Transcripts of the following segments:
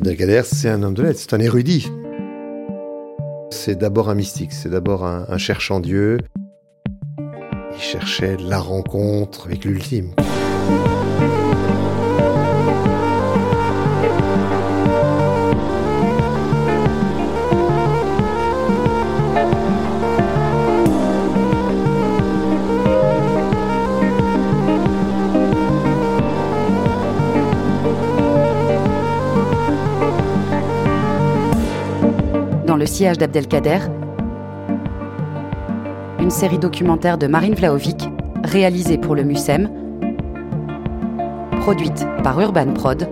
Abdelkader, c'est un homme de lettres, c'est un érudit. C'est d'abord un mystique, c'est d'abord un, un cherchant Dieu. Il cherchait la rencontre avec l'ultime. Dans le sillage d'Abdelkader, une série documentaire de Marine Vlaovic, réalisée pour le MUSEM, produite par Urban Prod.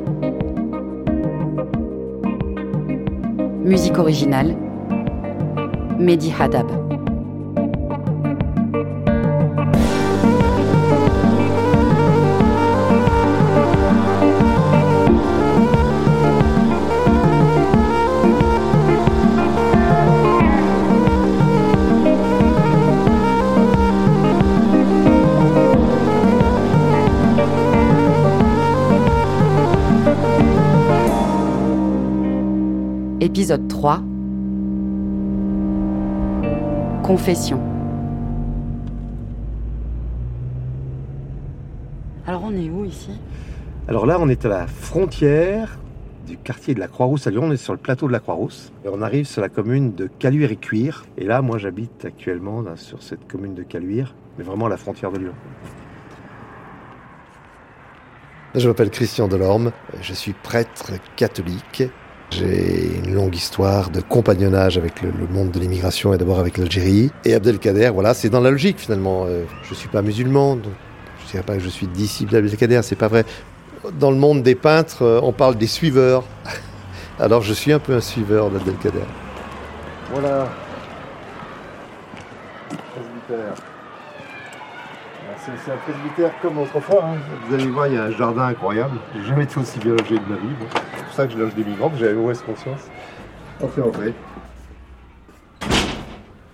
Musique originale, Mehdi Hadab. Épisode 3 Confession. Alors on est où ici? Alors là, on est à la frontière du quartier de la Croix-Rousse à Lyon. On est sur le plateau de la Croix-Rousse. Et on arrive sur la commune de Caluire et Cuire. Et là, moi, j'habite actuellement là, sur cette commune de Caluire, mais vraiment à la frontière de Lyon. Je m'appelle Christian Delorme. Je suis prêtre catholique. J'ai une longue histoire de compagnonnage avec le, monde de l'immigration et d'abord avec l'Algérie. Et Abdelkader, voilà, c'est dans la logique finalement. Euh, je suis pas musulman, donc je ne dirais pas que je suis disciple d'Abdelkader, c'est pas vrai. Dans le monde des peintres, euh, on parle des suiveurs. Alors je suis un peu un suiveur d'Abdelkader. Voilà. Presbytère. C'est un presbytère comme autrefois. hein. Vous allez voir, il y a un jardin incroyable. J'ai jamais été aussi bien logé de ma vie. Ça que je loge des migrants, j'avais mauvaise conscience. Entrez, entrez.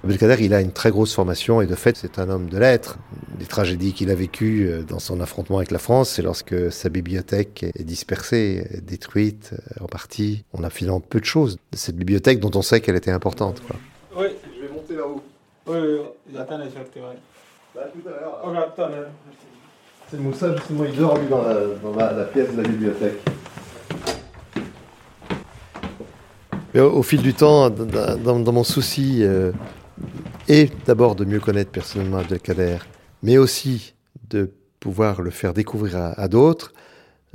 Abdelkader, il a une très grosse formation et de fait, c'est un homme de lettres. Les tragédies qu'il a vécues euh, dans son affrontement avec la France, c'est lorsque sa bibliothèque est dispersée, est détruite euh, en partie. On a finalement peu de choses de cette bibliothèque dont on sait qu'elle était importante. Quoi. Oui, Je vais monter là-haut. oui, oui. J'attends les sorties, oui. Bah, tout à l'heure. Ok, tout à l'heure. C'est Moussa, justement, il dort lui dans, la, dans la- la pièce de la bibliothèque. Mais au, au fil du temps, dans, dans- dans mon souci, euh, et d'abord de mieux connaître personnellement Abdelkader, mais aussi de pouvoir le faire découvrir à, à d'autres,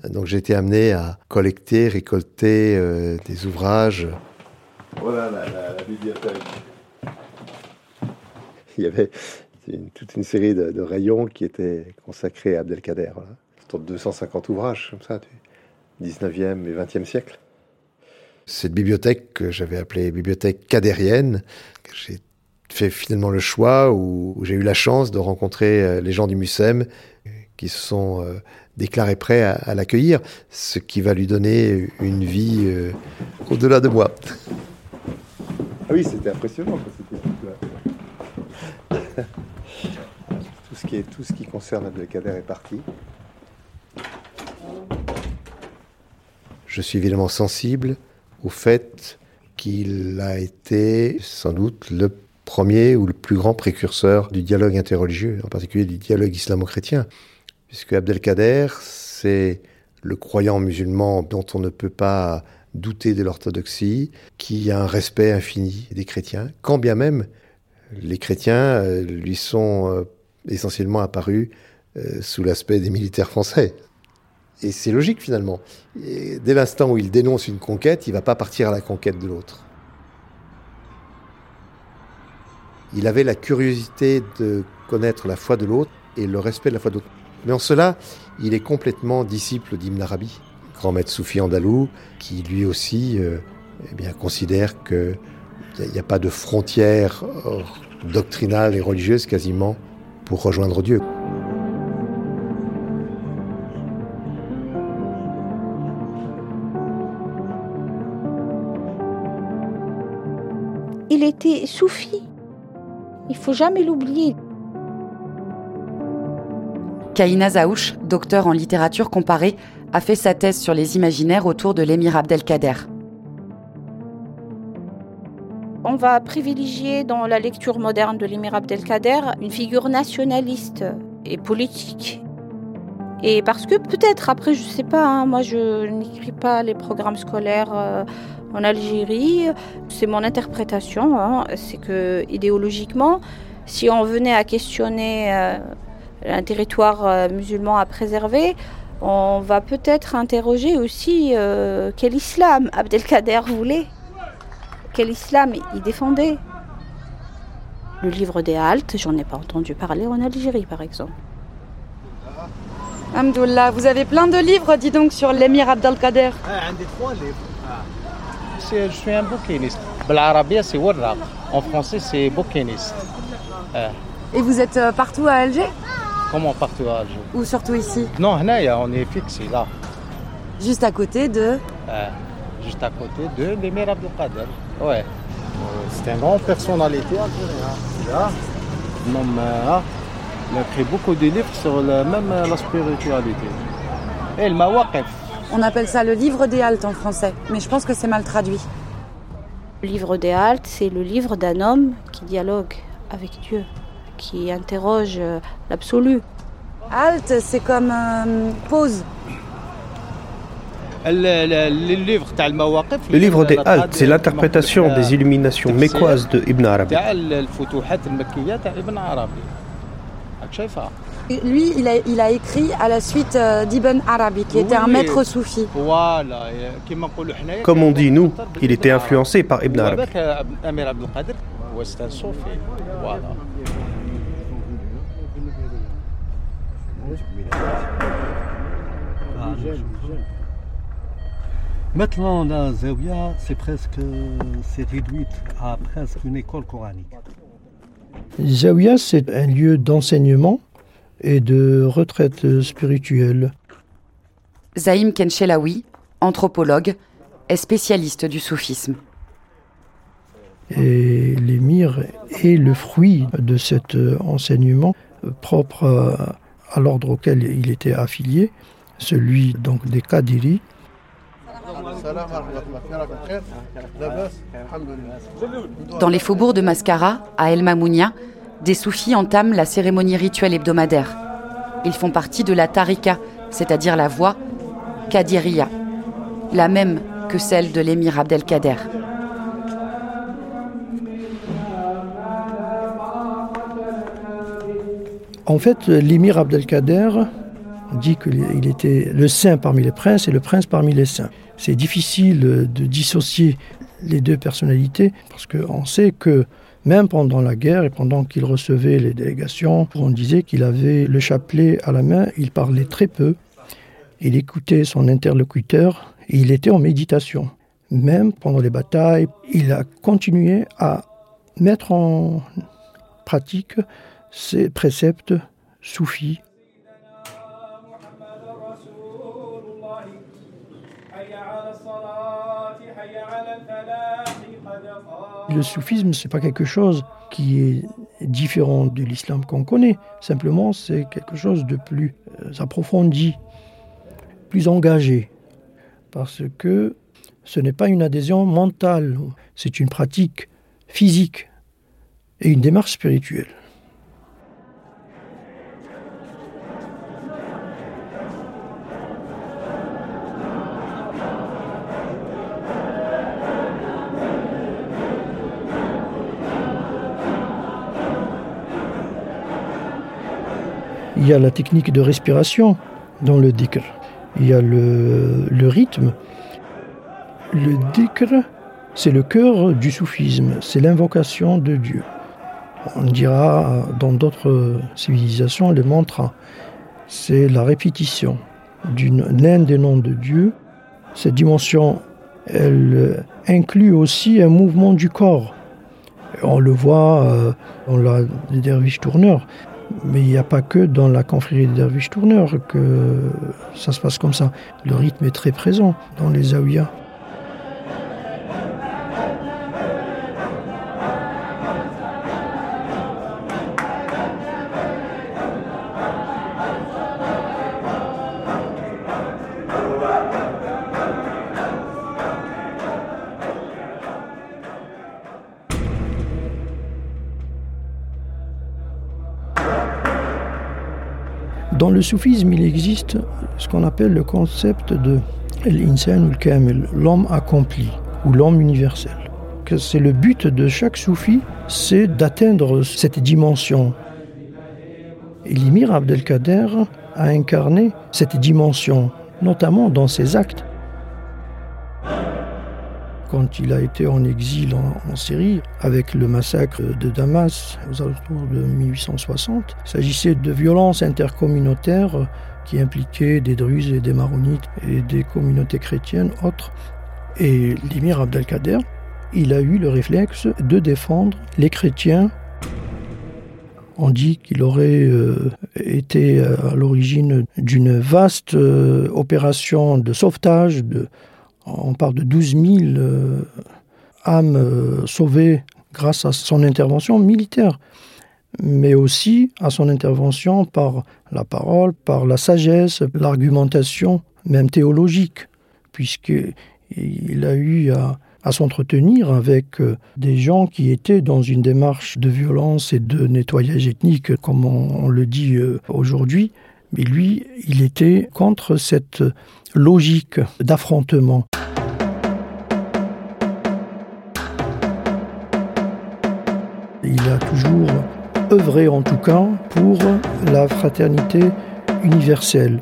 euh, donc j'ai été amené à collecter, récolter euh, des ouvrages. Voilà la, la- la bibliothèque. Il y avait une- toute une série de, de rayons qui étaient consacrés à Abdelkader. Voilà. Autour de 250 ouvrages comme ça, du 19e et 20e siècle. Cette bibliothèque que j'avais appelée bibliothèque cadérienne, j'ai fait finalement le choix où, où j'ai eu la chance de rencontrer euh, les gens du MUSEM qui se sont euh, déclarés prêts à, à l'accueillir, ce qui va lui donner une vie euh, au-delà de moi. Ah oui, c'était impressionnant c'était tout ce qui est tout ce qui concerne Abdelkader est parti. Je suis évidemment sensible au fait qu'il a été sans doute le premier ou le plus grand précurseur du dialogue interreligieux, en particulier du dialogue islamo-chrétien, puisque Abdelkader, c'est le croyant musulman dont on ne peut pas douter de l'orthodoxie, qui a un respect infini des chrétiens, quand bien même les chrétiens euh, lui sont euh, essentiellement apparus euh, sous l'aspect des militaires français. Et c'est logique finalement. Dès l'instant où il dénonce une conquête, il ne va pas partir à la conquête de l'autre. Il avait la curiosité de connaître la foi de l'autre et le respect de la foi de l'autre. Mais en cela, il est complètement disciple d'Ibn Arabi, grand maître soufi andalou, qui lui aussi euh, eh bien, considère qu'il n'y a, pas de frontière euh, doctrinale et religieuse quasiment pour rejoindre Dieu. Faut jamais l'oublier. Kaina Zaouch, docteur en littérature comparée, a fait sa thèse sur les imaginaires autour de l'émir Abdelkader. On va privilégier dans la lecture moderne de l'émir Abdelkader une figure nationaliste et politique. Et parce que peut-être, après, je sais pas, hein, moi je n'écris pas les programmes scolaires euh, en Algérie, c'est mon interprétation, hein, c'est que idéologiquement, si on venait à questionner euh, un territoire euh, musulman à préserver, on va peut-être interroger aussi quel islam Abdelkader voulait quel islam il défendait. Le livre des Haltes, j'en ai pas entendu parler en Algérie par exemple. Amdoullah, vous avez plein de livres, dis donc, sur l'émir Abdelkader. Ah, trois livres. Je suis un bouquiniste. L'arabie, c'est Warraq. En français, c'est bouquiniste. Et vous êtes euh, partout à Alger? Comment partout à Alger? Ou surtout ici? Non, on est fixé là. Juste à côté de? Juste à côté de l'émir Abdelkader. Ouais. C'est une grande personnalité algérienne. Hein. Il a écrit beaucoup de livres sur même la spiritualité. Et le mawaqif. On appelle ça le livre des haltes en français, mais je pense que c'est mal traduit. Le livre des haltes, c'est le livre d'un homme qui dialogue avec Dieu, qui interroge euh, l'absolu. Halte, c'est comme euh, pause. Le livre des Haltes, c'est l'interprétation des illuminations mécoises de Ibn Arabi. Lui, il a, il a écrit à la suite euh, d'Ibn Arabi, qui était un maître soufi. Comme on dit, nous, il était influencé par Ibn Arabi. Maintenant, la Zawiya, c'est presque, c'est réduite à presque une école coranique. Zawiya, c'est un lieu d'enseignement et de retraite spirituelle. Zaïm Kenchelawi, anthropologue, est spécialiste du soufisme. Et l'émir est le fruit de cet enseignement propre à l'ordre auquel il était affilié, celui donc des Kadiri, dans les faubourgs de Mascara, à El Mamounia, des soufis entament la cérémonie rituelle hebdomadaire. Ils font partie de la tarika, c'est-à-dire la voix Kadiriya, la même que celle de l'émir Abdelkader. En fait, l'émir Abdelkader dit qu'il était le saint parmi les princes et le prince parmi les saints c'est difficile de dissocier les deux personnalités parce qu'on sait que même pendant la guerre et pendant qu'il recevait les délégations, on disait qu'il avait le chapelet à la main, il parlait très peu, il écoutait son interlocuteur et il était en méditation. Même pendant les batailles, il a continué à mettre en pratique ses préceptes soufis Le soufisme, ce n'est pas quelque chose qui est différent de l'islam qu'on connaît. Simplement, c'est quelque chose de plus euh, approfondi, plus engagé. Parce que ce n'est pas une adhésion mentale, c'est une pratique physique et une démarche spirituelle. Y a la technique de respiration dans le dhikr. Il y a le, rythme. Le dhikr, c'est le cœur du soufisme, c'est l'invocation de Dieu. On dira dans d'autres civilisations le mantra. C'est la répétition d'un des noms de Dieu. Cette dimension, elle inclut aussi un mouvement du corps. On le voit euh, dans les derviches tourneurs. Mais il n'y a pas que dans la confrérie des derviches tourneurs que ça se passe comme ça. Le rythme est très présent dans les zaouïas. Dans le soufisme, il existe ce qu'on appelle le concept de l'insan ou l'homme accompli ou l'homme universel. C'est le but de chaque soufi, c'est d'atteindre cette dimension. Et l'Imir Abdelkader a incarné cette dimension, notamment dans ses actes quand il a été en exil en, Syrie, avec le massacre de Damas aux alentours de 1860. Il s'agissait de violences intercommunautaires qui impliquaient des Druzes et des Maronites et des communautés chrétiennes autres. Et l'émir Abdelkader, il a eu le réflexe de défendre les chrétiens. On dit qu'il aurait euh, été à l'origine d'une vaste euh, opération de sauvetage de, on parle de 12 000 euh, âmes euh, sauvées grâce à son intervention militaire, mais aussi à son intervention par la parole, par la sagesse, l'argumentation, même théologique, puisqu'il a eu à, s'entretenir avec euh, des gens qui étaient dans une démarche de violence et de nettoyage ethnique, comme on le dit aujourd'hui. Mais lui, il était contre cette logique d'affrontement. Il a toujours œuvré en tout cas pour la fraternité universelle.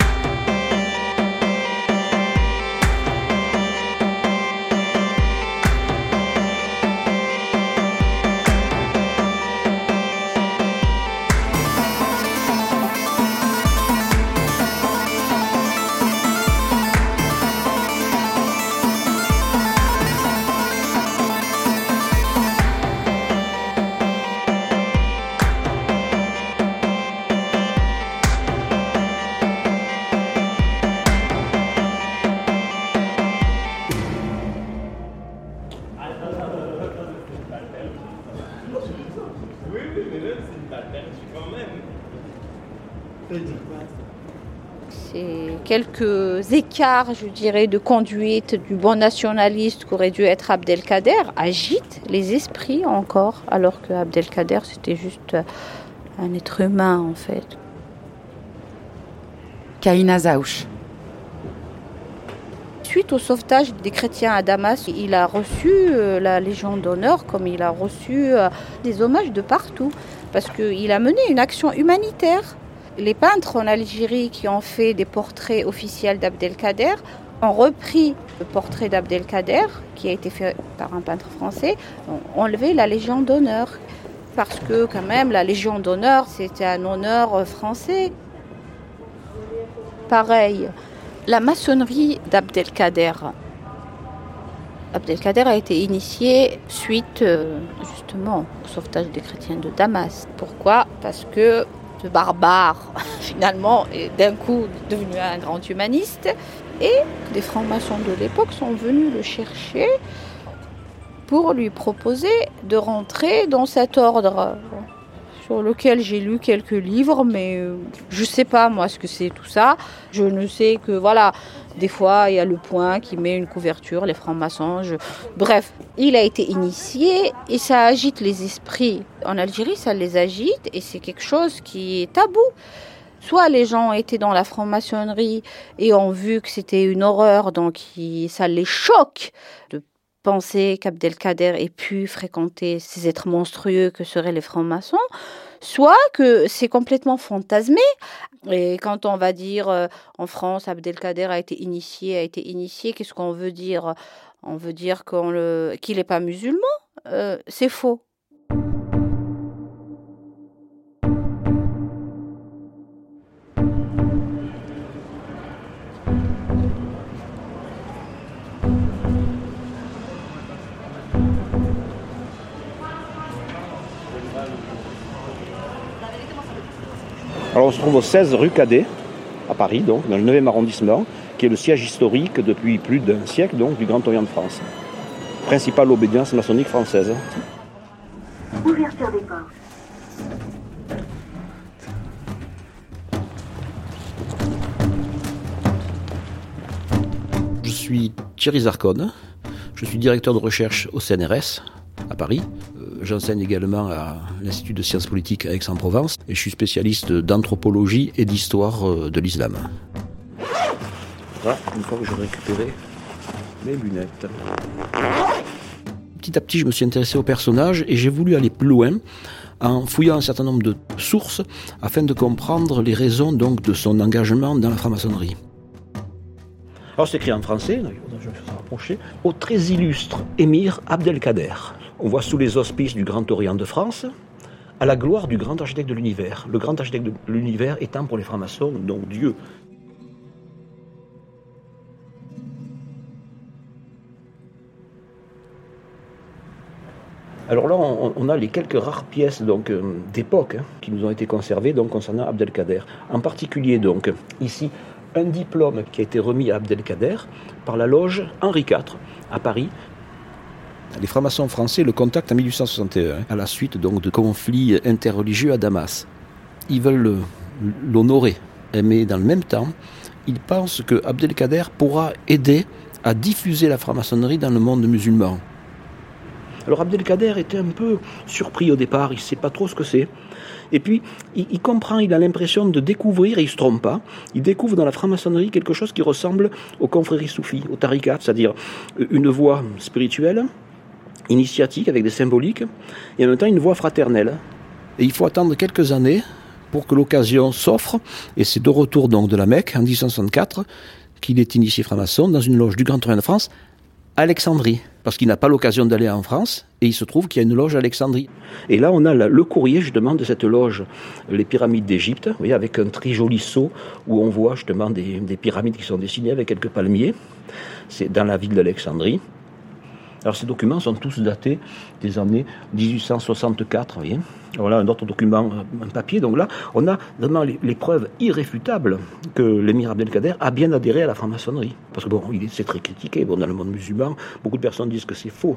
Quelques écarts, je dirais, de conduite du bon nationaliste qu'aurait dû être Abdelkader agitent les esprits encore, alors que Abdelkader, c'était juste un être humain, en fait. Kaina Zaouch. Suite au sauvetage des chrétiens à Damas, il a reçu euh, la Légion d'honneur comme il a reçu euh, des hommages de partout, parce qu'il a mené une action humanitaire les peintres en Algérie qui ont fait des portraits officiels d'Abdelkader ont repris le portrait d'Abdelkader, qui a été fait par un peintre français, ont enlevé la Légion d'honneur. Parce que quand même, la Légion d'honneur, c'était un honneur français. Pareil, la maçonnerie d'Abdelkader. Abdelkader a été initié suite euh, justement au sauvetage des chrétiens de Damas. Pourquoi? Parce que ce barbare, finalement, est d'un coup devenu un grand humaniste. Et des francs-maçons de l'époque sont venus le chercher pour lui proposer de rentrer dans cet ordre sur lequel j'ai lu quelques livres, mais euh, je sais pas moi ce que c'est tout ça. Je ne sais que voilà, des fois il y a le point qui met une couverture, les francs-maçons. Bref, il a été initié et ça agite les esprits. En Algérie, ça les agite et c'est quelque chose qui est tabou. Soit les gens étaient dans la franc-maçonnerie et ont vu que c'était une horreur, donc ça les choque de penser qu'Abdelkader ait pu fréquenter ces êtres monstrueux que seraient les francs-maçons, soit que c'est complètement fantasmé. Et quand on va dire euh, en France, Abdelkader a été initié, a été initié, qu'est-ce qu'on veut dire? On veut dire qu'il n'est pas musulman? Euh, C'est faux. On se trouve au 16 rue Cadet, à Paris, donc, dans le 9e arrondissement, qui est le siège historique depuis plus d'un siècle donc, du Grand Orient de France. Principale obédience maçonnique française. Ouverture des portes. Je suis Thierry Zarcone, je suis directeur de recherche au CNRS à Paris. J'enseigne également à l'Institut de sciences politiques à Aix-en-Provence et je suis spécialiste d'anthropologie et d'histoire euh, de l'islam. Voilà, une fois que j'ai récupéré mes lunettes. Petit à petit, je me suis intéressé au personnage et j'ai voulu aller plus loin en fouillant un certain nombre de sources afin de comprendre les raisons donc de son engagement dans la franc-maçonnerie. Alors c'est écrit en français, je vais rapprocher, au très illustre émir Abdelkader. On voit sous les auspices du Grand Orient de France, à la gloire du grand architecte de l'univers. Le grand architecte de l'univers étant pour les francs-maçons donc Dieu. Alors là, on, a les quelques rares pièces euh, d'époque hein, qui nous ont été conservées donc concernant Abdelkader. En particulier donc ici un diplôme qui a été remis à Abdelkader par la loge Henri IV à Paris. Les francs-maçons français le contactent en 1861 à la suite donc de conflits interreligieux à Damas. Ils veulent l'honorer, mais dans le même temps, ils pensent que Abdelkader pourra aider à diffuser la franc-maçonnerie dans le monde musulman. Alors Abdelkader était un peu surpris au départ, il ne sait pas trop ce que c'est. Et puis, il, comprend, il a l'impression de découvrir, et il ne se trompe pas, il découvre dans la franc-maçonnerie quelque chose qui ressemble aux confréries soufis, aux tariqats, c'est-à-dire une voie spirituelle, initiatique, avec des symboliques, et en même temps une voie fraternelle. Et il faut attendre quelques années pour que l'occasion s'offre, et c'est de retour donc de la Mecque en 1864 qu'il est initié franc-maçon dans une loge du Grand Orient de France, Alexandrie parce qu'il n'a pas l'occasion d'aller en France, et il se trouve qu'il y a une loge à Alexandrie. Et là, on a le courrier justement de cette loge, les pyramides d'Égypte, avec un très joli sceau où on voit justement des, des pyramides qui sont dessinées avec quelques palmiers. C'est dans la ville d'Alexandrie. Alors ces documents sont tous datés des années 1864, vous voyez. Voilà un autre document, euh, un papier. Donc là, on a vraiment les, preuves irréfutables que l'émir Abdelkader a bien adhéré à la franc-maçonnerie. Parce que bon, c'est très critiqué. Bon, dans le monde musulman, beaucoup de personnes disent que c'est faux.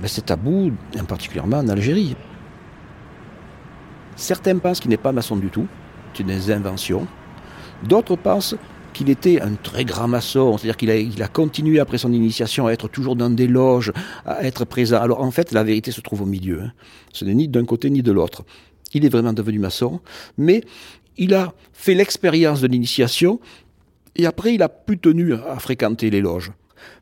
Mais c'est tabou, en particulièrement en Algérie. Certains pensent qu'il n'est pas maçon du tout, c'est des inventions. D'autres pensent qu'il était un très grand maçon, c'est-à-dire qu'il a, continué après son initiation à être toujours dans des loges, à être présent. Alors en fait, la vérité se trouve au milieu. Hein. Ce n'est ni d'un côté ni de l'autre. Il est vraiment devenu maçon, mais il a fait l'expérience de l'initiation et après il a plus tenu à fréquenter les loges.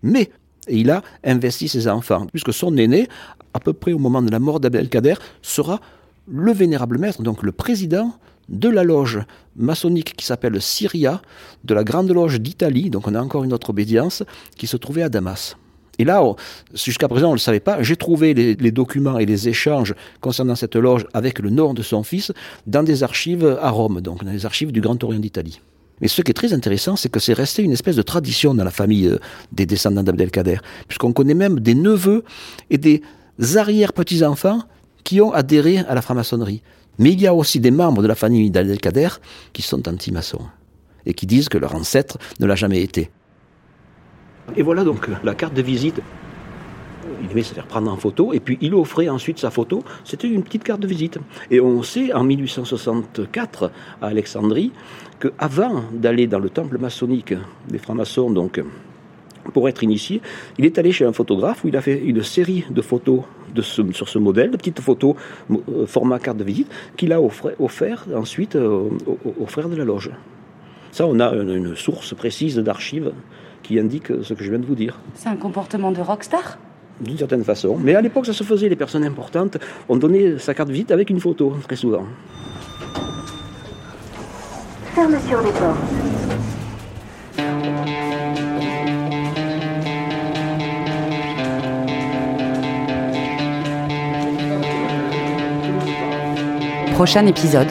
Mais il a investi ses enfants, puisque son aîné, à peu près au moment de la mort d'Abdelkader, sera le vénérable maître, donc le président de la loge maçonnique qui s'appelle Syria, de la Grande Loge d'Italie, donc on a encore une autre obédience, qui se trouvait à Damas. Et là, jusqu'à présent, on ne le savait pas, j'ai trouvé les, documents et les échanges concernant cette loge avec le nom de son fils dans des archives à Rome, donc dans les archives du Grand Orient d'Italie. Mais ce qui est très intéressant, c'est que c'est resté une espèce de tradition dans la famille euh, des descendants d'Abdelkader, puisqu'on connaît même des neveux et des arrière-petits-enfants qui ont adhéré à la franc-maçonnerie. Mais il y a aussi des membres de la famille d'Abdelkader qui sont anti-maçons et qui disent que leur ancêtre ne l'a jamais été. Et voilà donc la carte de visite. Il aimait se faire prendre en photo et puis il offrait ensuite sa photo. C'était une petite carte de visite. Et on sait en 1864 à Alexandrie qu'avant d'aller dans le temple maçonnique des francs-maçons, donc pour être initié, il est allé chez un photographe où il a fait une série de photos de sur ce modèle, de petites photos euh, format carte de visite, qu'il a offert, ensuite euh, aux, frères de la loge. Ça, on a une, source précise d'archives qui indique ce que je viens de vous dire. C'est un comportement de rockstar? D'une certaine façon. Mais à l'époque, ça se faisait. Les personnes importantes ont donné sa carte de visite avec une photo, très souvent. Fermeture des portes. Prochain épisode.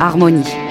Harmonie.